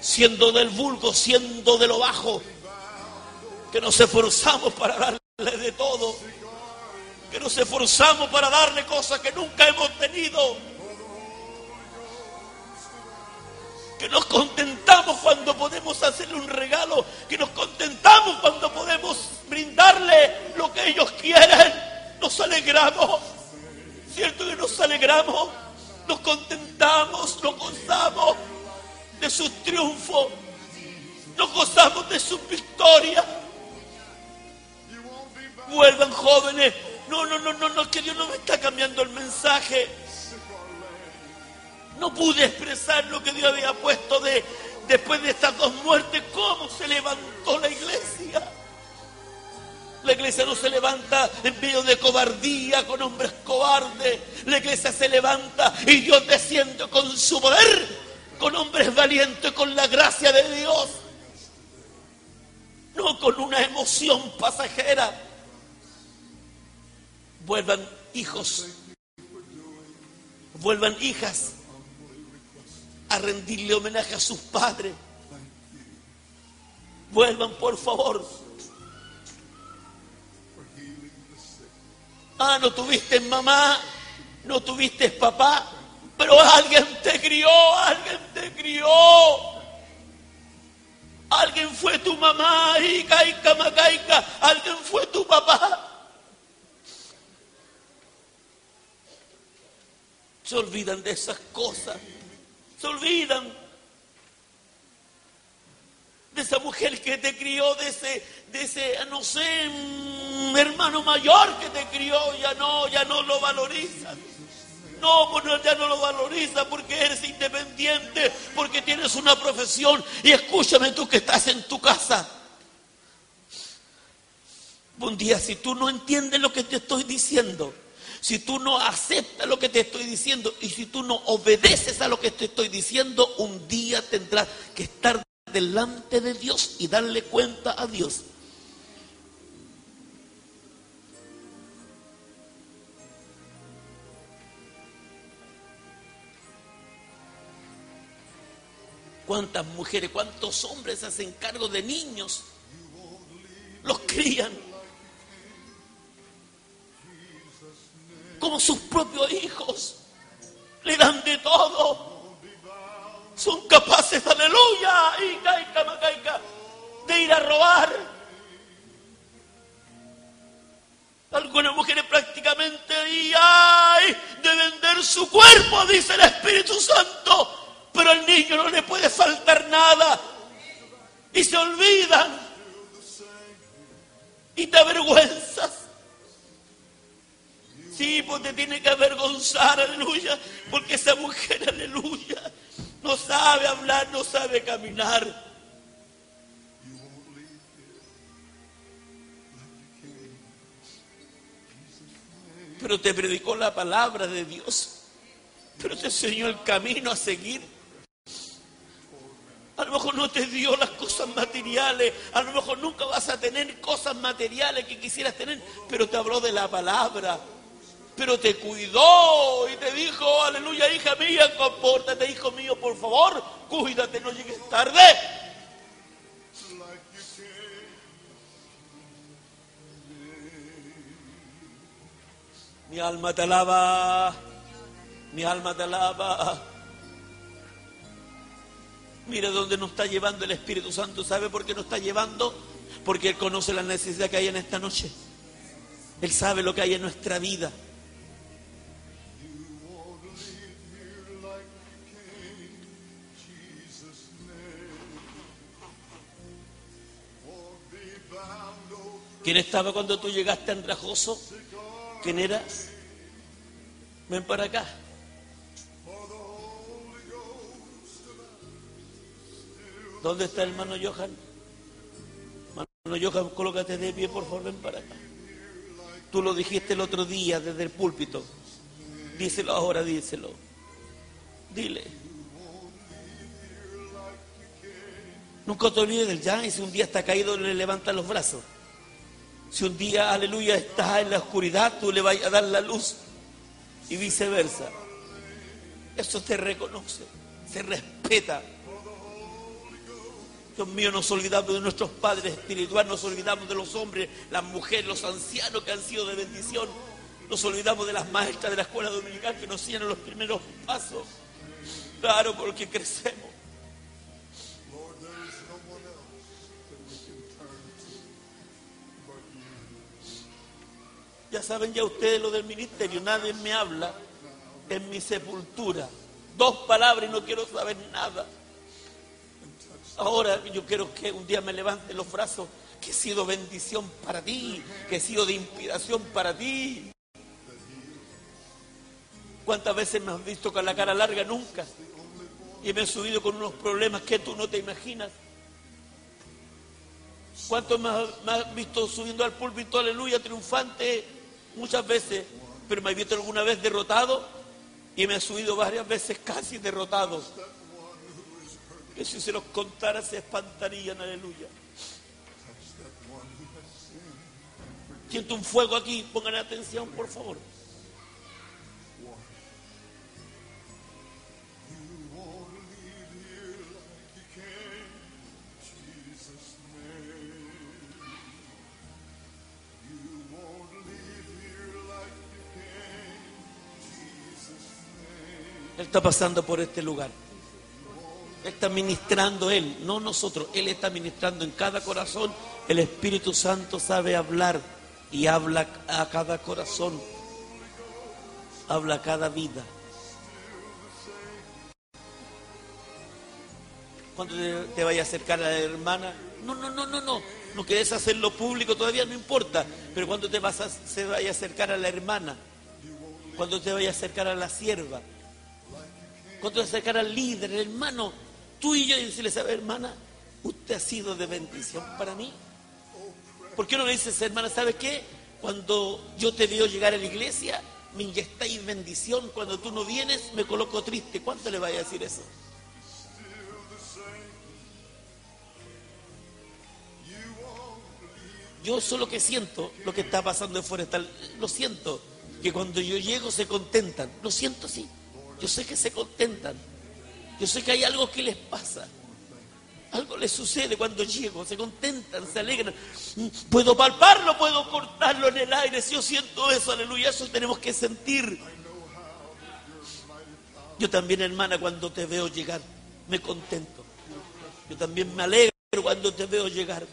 siendo del vulgo, siendo de lo bajo, que nos esforzamos para darle de todo, que nos esforzamos para darle cosas que nunca hemos tenido, que nos contentamos cuando podemos hacerle un regalo, que nos contentamos cuando podemos brindarle lo que ellos quieren, nos alegramos. ¿Cierto que nos alegramos? Nos contentamos, nos gozamos de sus triunfos, nos gozamos de sus victorias. Vuelvan jóvenes. No, no, no, no, no, que Dios no me está cambiando el mensaje. No pude expresar lo que Dios había puesto de después de estas dos muertes, cómo se levantó la iglesia. La iglesia no se levanta en medio de cobardía con hombres cobardes. La iglesia se levanta y Dios desciende con su poder, con hombres valientes, con la gracia de Dios. No con una emoción pasajera. Vuelvan hijos, vuelvan hijas a rendirle homenaje a sus padres. Vuelvan, por favor. Ah, no tuviste mamá, no tuviste papá, pero alguien te crió, alguien te crió. Alguien fue tu mamá, y caica, macaica, alguien fue tu papá. Se olvidan de esas cosas, se olvidan de esa mujer que te crió, de ese, de ese, no sé, hermano mayor que te crió, ya no, ya no lo valorizan. Pues no, ya no lo valoriza porque eres independiente, porque tienes una profesión. Y escúchame tú que estás en tu casa. Un día, si tú no entiendes lo que te estoy diciendo, si tú no aceptas lo que te estoy diciendo y si tú no obedeces a lo que te estoy diciendo, un día tendrás que estar delante de Dios y darle cuenta a Dios. ¿Cuántas mujeres, cuántos hombres hacen cargo de niños? Los crían como sus propios hijos. Le dan de todo. Son capaces, aleluya, de ir a robar. Algunas mujeres prácticamente ay, de vender su cuerpo, dice el Espíritu Santo. Pero al niño no le puede faltar nada. Y se olvidan. Y te avergüenzas. Sí, pues te tiene que avergonzar, aleluya. Porque esa mujer, aleluya, no sabe hablar, no sabe caminar. Pero te predicó la palabra de Dios. Pero te enseñó el camino a seguir. A lo mejor no te dio las cosas materiales, a lo mejor nunca vas a tener cosas materiales que quisieras tener, pero te habló de la palabra, pero te cuidó y te dijo, aleluya, hija mía, compórtate, hijo mío, por favor, cuídate, no llegues tarde. Mi alma te alaba, mi alma te alaba. Mira dónde nos está llevando el Espíritu Santo. ¿Sabe por qué nos está llevando? Porque Él conoce la necesidad que hay en esta noche. Él sabe lo que hay en nuestra vida. ¿Quién estaba cuando tú llegaste Andrajoso? ¿Quién eras? Ven para acá. ¿Dónde está el hermano Johan? Hermano Johan, colócate de pie, por favor, ven para acá. Tú lo dijiste el otro día desde el púlpito. Díselo ahora, díselo. Dile. Nunca te olvides del ya y si un día está caído le levantan los brazos. Si un día, aleluya, estás en la oscuridad, tú le vas a dar la luz y viceversa. Eso se reconoce, se respeta. Dios mío, nos olvidamos de nuestros padres espirituales, nos olvidamos de los hombres, las mujeres, los ancianos que han sido de bendición. Nos olvidamos de las maestras de la escuela dominical que nos enseñan los primeros pasos. Claro, porque crecemos. Ya saben ya ustedes lo del ministerio, nadie me habla en mi sepultura. Dos palabras y no quiero saber nada. Ahora yo quiero que un día me levante los brazos, que he sido bendición para ti, que he sido de inspiración para ti. ¿Cuántas veces me has visto con la cara larga? Nunca. Y me he subido con unos problemas que tú no te imaginas. ¿Cuántos me me has visto subiendo al púlpito, aleluya, triunfante? Muchas veces, pero me he visto alguna vez derrotado y me he subido varias veces casi derrotado. Que si se los contara se espantarían, aleluya. Siento un fuego aquí, pongan atención, por favor. Él está pasando por este lugar. Él está ministrando Él, no nosotros. Él está ministrando en cada corazón. El Espíritu Santo sabe hablar y habla a cada corazón. Habla a cada vida. Cuando te, vaya a acercar a la hermana, no, no, no, no, no. No querés hacerlo público, todavía no importa. Pero cuando te vas a, se vaya a acercar a la hermana, cuando te vaya a acercar a la sierva, cuando te acercar al líder, el hermano, tú y yo, y decirle, ¿sabe, hermana? Usted ha sido de bendición para mí. ¿Por qué no le dices, hermana, ¿sabe qué? Cuando yo te veo llegar a la iglesia, me inyectáis bendición. Cuando tú no vienes, me coloco triste. ¿Cuánto le vaya a decir eso? Yo solo que siento lo que está pasando en Forestal. Lo siento. Que cuando yo llego se contentan. Lo siento, sí. Yo sé que se contentan. Yo sé que hay algo que les pasa. Algo les sucede cuando llego, se contentan, se alegran. Puedo palparlo, puedo cortarlo en el aire. Si yo siento eso, aleluya, eso tenemos que sentir. Yo también, hermana, cuando te veo llegar, me contento. Yo también me alegro cuando te veo llegar.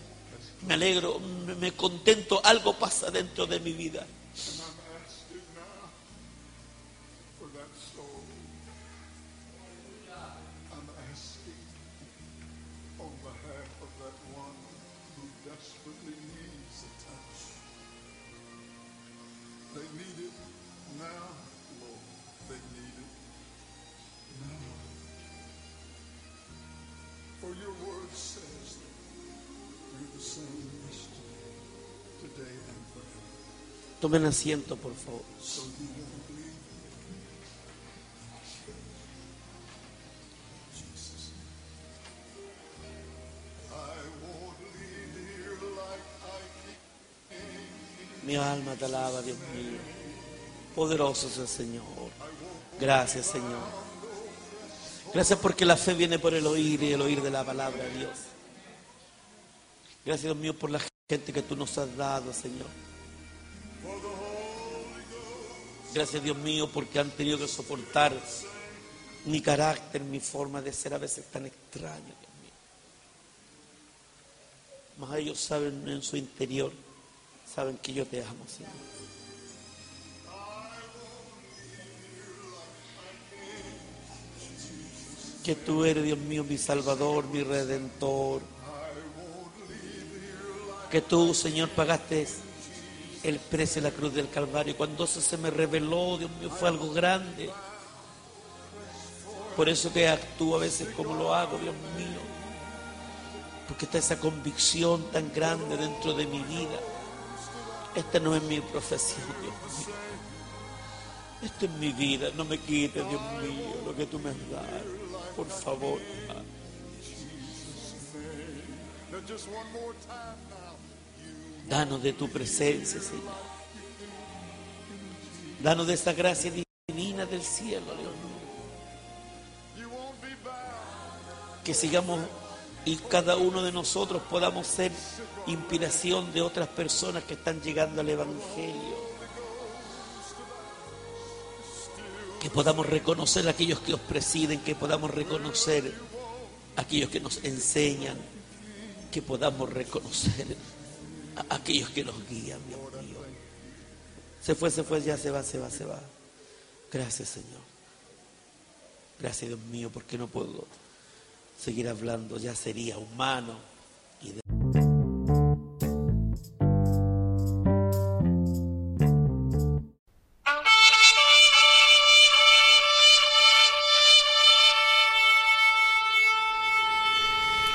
Me alegro, me, contento, algo pasa dentro de mi vida. Tomen asiento, por favor. Mi alma te alaba, Dios mío. Poderoso es el Señor. Gracias, Señor. Gracias porque la fe viene por el oír y el oír de la palabra de Dios. Gracias, Dios mío, por la gente que tú nos has dado, Señor. Gracias, Dios mío, porque han tenido que soportar mi carácter, mi forma de ser a veces tan extraño, Dios mío. Mas ellos saben en su interior, saben que yo te amo, Señor. Que tú eres, Dios mío, mi Salvador, mi Redentor. Que tú, Señor, pagaste el precio de la cruz del Calvario. Cuando eso se me reveló, Dios mío, fue algo grande. Por eso que actúo a veces como lo hago, Dios mío. Porque está esa convicción tan grande dentro de mi vida. Esta no es mi profesión, Dios mío. Esta es mi vida. No me quites, Dios mío, lo que tú me has dado. Por favor. Padre. Danos de tu presencia, Señor. Danos de esa gracia divina del cielo, Dios. Que sigamos y cada uno de nosotros podamos ser inspiración de otras personas que están llegando al Evangelio. Que podamos reconocer a aquellos que os presiden, que podamos reconocer a aquellos que nos enseñan, que podamos reconocer a aquellos que nos guían, Dios mío. Se fue, se fue, ya se va, se va, se va. Gracias, Señor. Gracias, Dios mío, porque no puedo seguir hablando, ya sería humano.